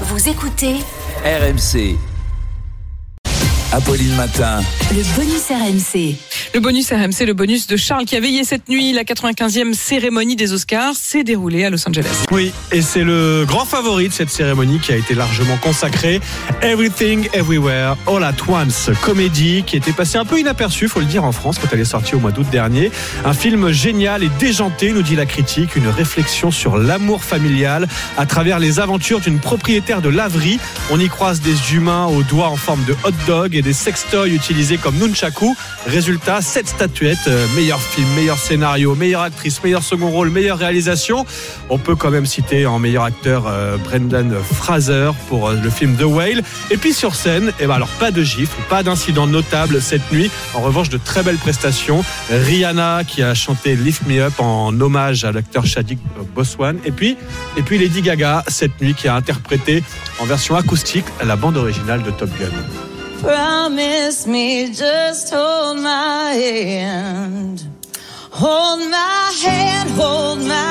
Vous écoutez RMC. Apolline Matin. le bonus RMC. Le bonus RMC, le bonus de Charles qui a veillé cette nuit. La 95e cérémonie des Oscars s'est déroulée à Los Angeles. Oui, et c'est le grand favori de cette cérémonie qui a été largement consacrée. Everything Everywhere All at Once, comédie qui était passée un peu inaperçue, faut le dire, en France quand elle est sortie au mois d'août dernier. Un film génial et déjanté, nous dit la critique, une réflexion sur l'amour familial à travers les aventures d'une propriétaire de laverie. On y croise des humains aux doigts en forme de hot dog et des sextoys utilisés comme nunchaku. Résultat, sept statuettes, euh, meilleur film, meilleur scénario, meilleure actrice, meilleur second rôle, meilleure réalisation. On peut quand même citer en meilleur acteur euh, Brendan Fraser pour euh, le film The Whale. Et puis sur scène, eh ben alors pas de gifles, pas d'incidents notables cette nuit. En revanche, de très belles prestations. Rihanna qui a chanté Lift Me Up en hommage à l'acteur Chadwick Boseman. Et puis, et puis Lady Gaga cette nuit qui a interprété en version acoustique la bande originale de Top Gun. Promise me, just hold my hand. Hold my hand, hold my